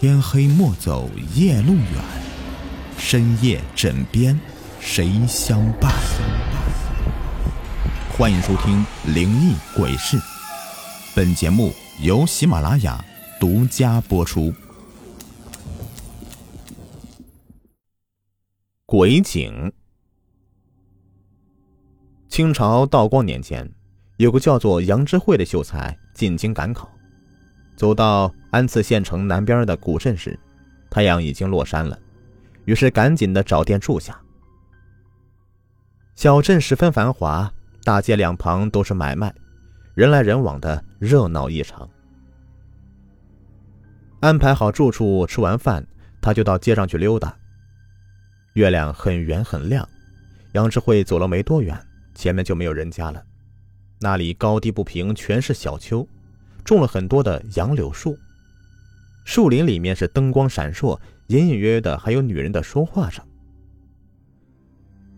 天黑莫走夜路远，深夜枕边谁相伴？欢迎收听《灵异鬼事》，本节目由喜马拉雅独家播出。鬼井。清朝道光年间，有个叫做杨之慧的秀才进京赶考。走到安次县城南边的古镇时，太阳已经落山了，于是赶紧的找店住下。小镇十分繁华，大街两旁都是买卖，人来人往的热闹异常。安排好住处，吃完饭，他就到街上去溜达。月亮很圆很亮，杨志慧走了没多远，前面就没有人家了，那里高低不平，全是小丘。种了很多的杨柳树，树林里面是灯光闪烁，隐隐约约的还有女人的说话声。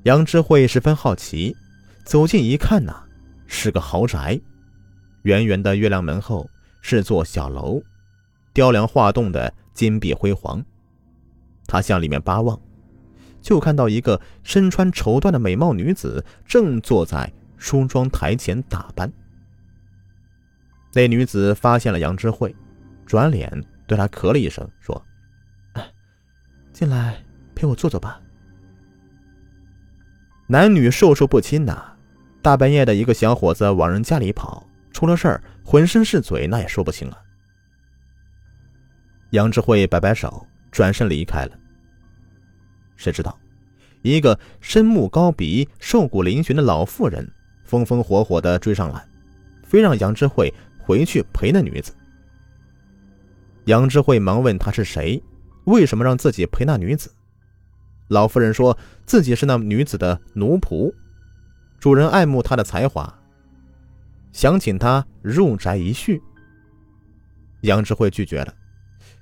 杨之慧十分好奇，走近一看呐，是个豪宅，圆圆的月亮门后是座小楼，雕梁画栋的金碧辉煌。他向里面八望，就看到一个身穿绸缎的美貌女子正坐在梳妆台前打扮。那女子发现了杨智慧，转脸对他咳了一声，说：“进来陪我坐坐吧。”男女授受不亲呐，大半夜的一个小伙子往人家里跑，出了事儿浑身是嘴，那也说不清啊。杨智慧摆摆手，转身离开了。谁知道，一个深目高鼻、瘦骨嶙峋的老妇人风风火火的追上来，非让杨智慧。回去陪那女子。杨智慧忙问他是谁，为什么让自己陪那女子？老妇人说自己是那女子的奴仆，主人爱慕她的才华，想请她入宅一叙。杨智慧拒绝了，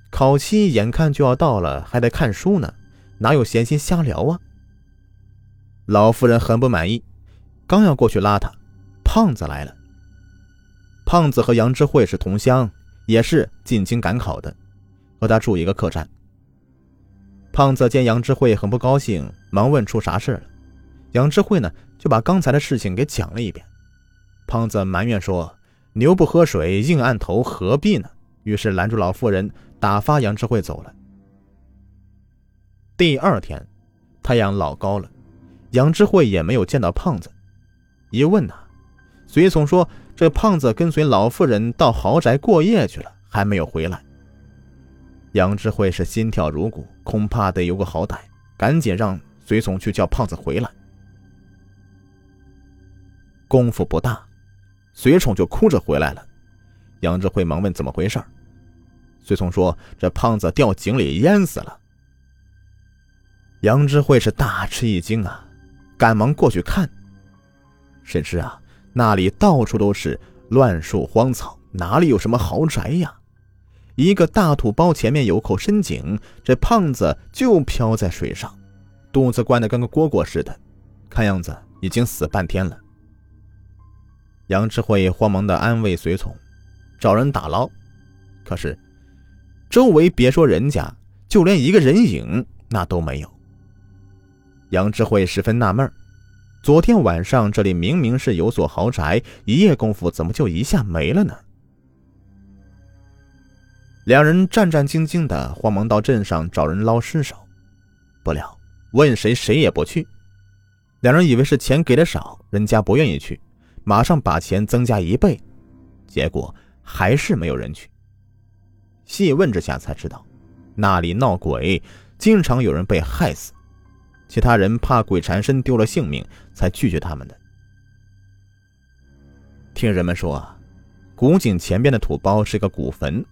考期眼看就要到了，还得看书呢，哪有闲心瞎聊啊？老妇人很不满意，刚要过去拉他，胖子来了。胖子和杨之慧是同乡，也是进京赶考的，和他住一个客栈。胖子见杨之慧很不高兴，忙问出啥事了。杨之慧呢，就把刚才的事情给讲了一遍。胖子埋怨说：“牛不喝水，硬按头，何必呢？”于是拦住老妇人，打发杨之慧走了。第二天，太阳老高了，杨之慧也没有见到胖子。一问呐，随从说。这胖子跟随老妇人到豪宅过夜去了，还没有回来。杨智慧是心跳如鼓，恐怕得有个好歹，赶紧让随从去叫胖子回来。功夫不大，随从就哭着回来了。杨智慧忙问怎么回事随从说这胖子掉井里淹死了。杨智慧是大吃一惊啊，赶忙过去看。谁知啊。那里到处都是乱树荒草，哪里有什么豪宅呀？一个大土包前面有口深井，这胖子就漂在水上，肚子灌得跟个蝈蝈似的，看样子已经死半天了。杨智慧慌忙的安慰随从，找人打捞，可是周围别说人家，就连一个人影那都没有。杨智慧十分纳闷儿。昨天晚上这里明明是有所豪宅，一夜功夫怎么就一下没了呢？两人战战兢兢的，慌忙到镇上找人捞尸首，不料问谁谁也不去。两人以为是钱给的少，人家不愿意去，马上把钱增加一倍，结果还是没有人去。细问之下才知道，那里闹鬼，经常有人被害死。其他人怕鬼缠身丢了性命，才拒绝他们的。听人们说啊，古井前边的土包是个古坟，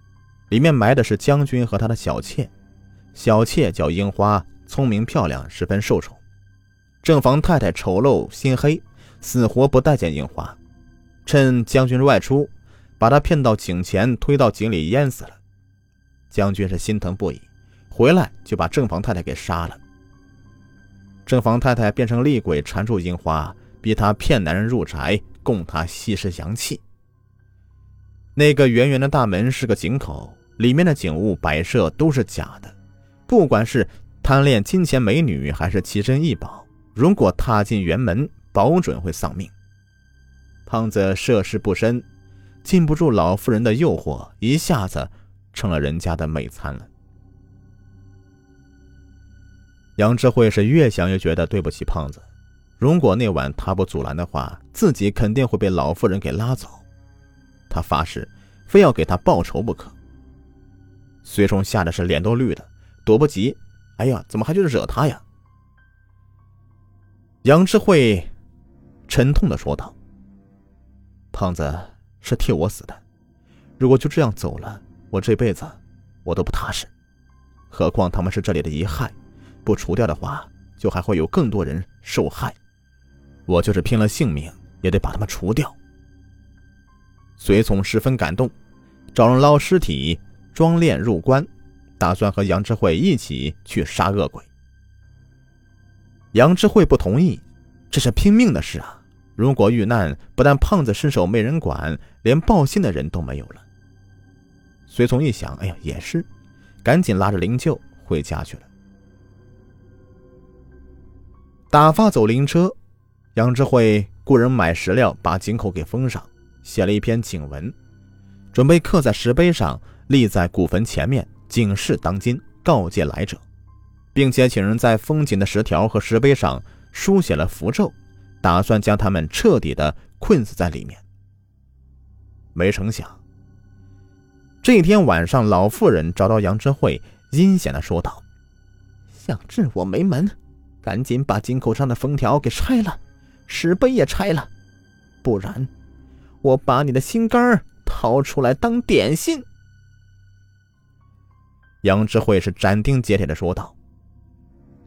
里面埋的是将军和他的小妾。小妾叫樱花，聪明漂亮，十分受宠。正房太太丑陋心黑，死活不待见樱花。趁将军外出，把他骗到井前，推到井里淹死了。将军是心疼不已，回来就把正房太太给杀了。正房太太变成厉鬼缠住樱花，逼她骗男人入宅，供她吸食阳气。那个圆圆的大门是个井口，里面的景物摆设都是假的，不管是贪恋金钱美女，还是奇珍异宝，如果踏进园门，保准会丧命。胖子涉世不深，禁不住老妇人的诱惑，一下子成了人家的美餐了。杨智慧是越想越觉得对不起胖子，如果那晚他不阻拦的话，自己肯定会被老妇人给拉走。他发誓，非要给他报仇不可。随从吓得是脸都绿的，躲不及。哎呀，怎么还去惹他呀？杨智慧沉痛的说道：“胖子是替我死的，如果就这样走了，我这辈子我都不踏实。何况他们是这里的遗害。”不除掉的话，就还会有更多人受害。我就是拼了性命，也得把他们除掉。随从十分感动，找人捞尸体，装殓入棺，打算和杨智慧一起去杀恶鬼。杨智慧不同意，这是拼命的事啊！如果遇难，不但胖子身手没人管，连报信的人都没有了。随从一想，哎呀，也是，赶紧拉着灵柩回家去了。打发走灵车，杨智慧雇人买石料，把井口给封上，写了一篇警文，准备刻在石碑上，立在古坟前面，警示当今，告诫来者，并且请人在封井的石条和石碑上书写了符咒，打算将他们彻底的困死在里面。没成想，这天晚上，老妇人找到杨智慧，阴险的说道：“想治我没门。”赶紧把井口上的封条给拆了，石碑也拆了，不然我把你的心肝掏出来当点心。杨智慧是斩钉截铁的说道：“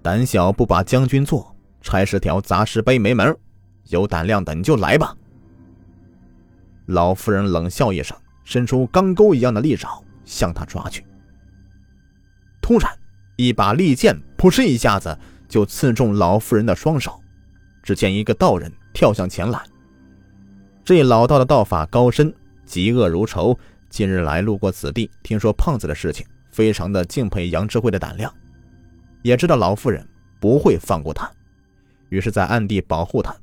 胆小不把将军做，拆石条砸石碑没门有胆量的你就来吧。”老妇人冷笑一声，伸出钢钩一样的利爪向他抓去。突然，一把利剑扑哧一下子。就刺中老妇人的双手，只见一个道人跳向前来。这老道的道法高深，嫉恶如仇。近日来路过此地，听说胖子的事情，非常的敬佩杨智慧的胆量，也知道老妇人不会放过他，于是，在暗地保护他。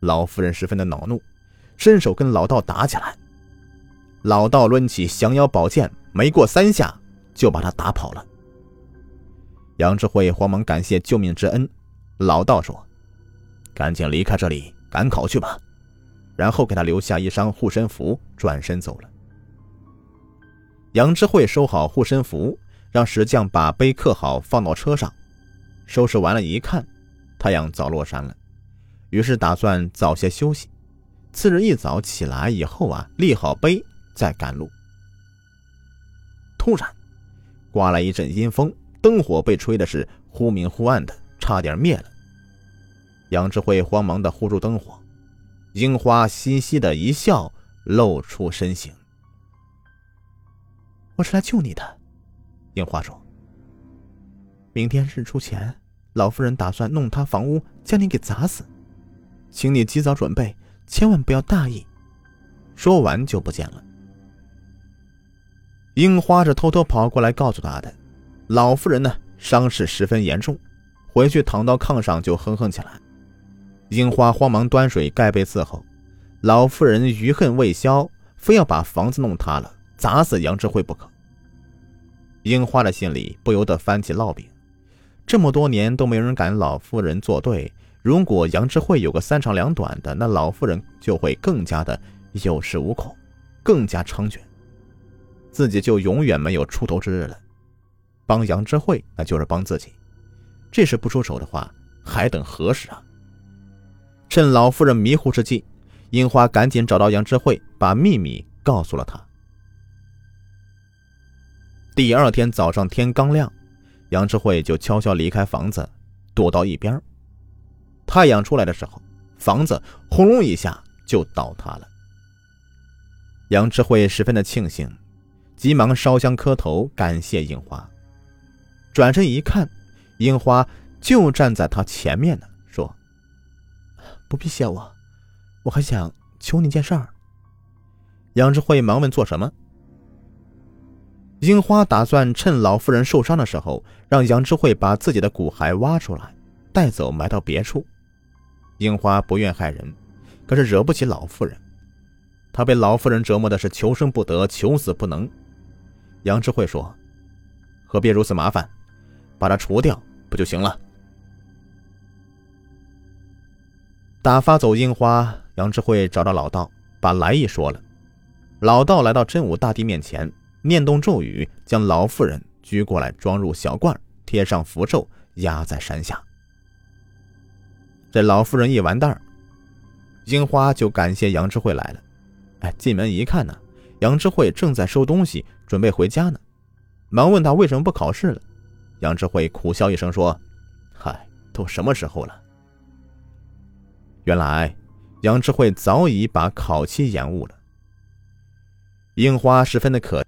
老妇人十分的恼怒，伸手跟老道打起来。老道抡起降妖宝剑，没过三下就把他打跑了。杨智慧慌忙感谢救命之恩，老道说：“赶紧离开这里，赶考去吧。”然后给他留下一张护身符，转身走了。杨智慧收好护身符，让石匠把碑刻好，放到车上。收拾完了，一看，太阳早落山了，于是打算早些休息。次日一早起来以后啊，立好碑再赶路。突然，刮来一阵阴风。灯火被吹的是忽明忽暗的，差点灭了。杨智慧慌忙的护住灯火，樱花嘻嘻的一笑，露出身形。我是来救你的，樱花说。明天日出前，老夫人打算弄塌房屋，将你给砸死，请你及早准备，千万不要大意。说完就不见了。樱花是偷偷跑过来告诉他的。老妇人呢，伤势十分严重，回去躺到炕上就哼哼起来。樱花慌忙端水盖被伺候。老妇人余恨未消，非要把房子弄塌了，砸死杨智慧不可。樱花的心里不由得翻起烙饼。这么多年都没人敢老妇人作对，如果杨智慧有个三长两短的，那老妇人就会更加的有恃无恐，更加猖獗，自己就永远没有出头之日了。帮杨智慧，那就是帮自己。这时不出手的话，还等何时啊？趁老夫人迷糊之际，樱花赶紧找到杨智慧，把秘密告诉了他。第二天早上天刚亮，杨智慧就悄悄离开房子，躲到一边。太阳出来的时候，房子轰隆一下就倒塌了。杨智慧十分的庆幸，急忙烧香磕头，感谢樱花。转身一看，樱花就站在他前面呢，说：“不必谢我，我还想求你件事儿。”杨智慧忙问：“做什么？”樱花打算趁老妇人受伤的时候，让杨知慧把自己的骨骸挖出来，带走埋到别处。樱花不愿害人，可是惹不起老妇人。她被老妇人折磨的是求生不得，求死不能。杨知慧说：“何必如此麻烦，把它除掉不就行了？”打发走樱花，杨智慧找到老道，把来意说了。老道来到真武大帝面前，念动咒语，将老妇人拘过来，装入小罐，贴上符咒，压在山下。这老妇人一完蛋樱花就感谢杨智慧来了。哎，进门一看呢，杨智慧正在收东西，准备回家呢，忙问他为什么不考试了。杨智慧苦笑一声说：“嗨，都什么时候了？”原来，杨智慧早已把考期延误了。樱花十分的可。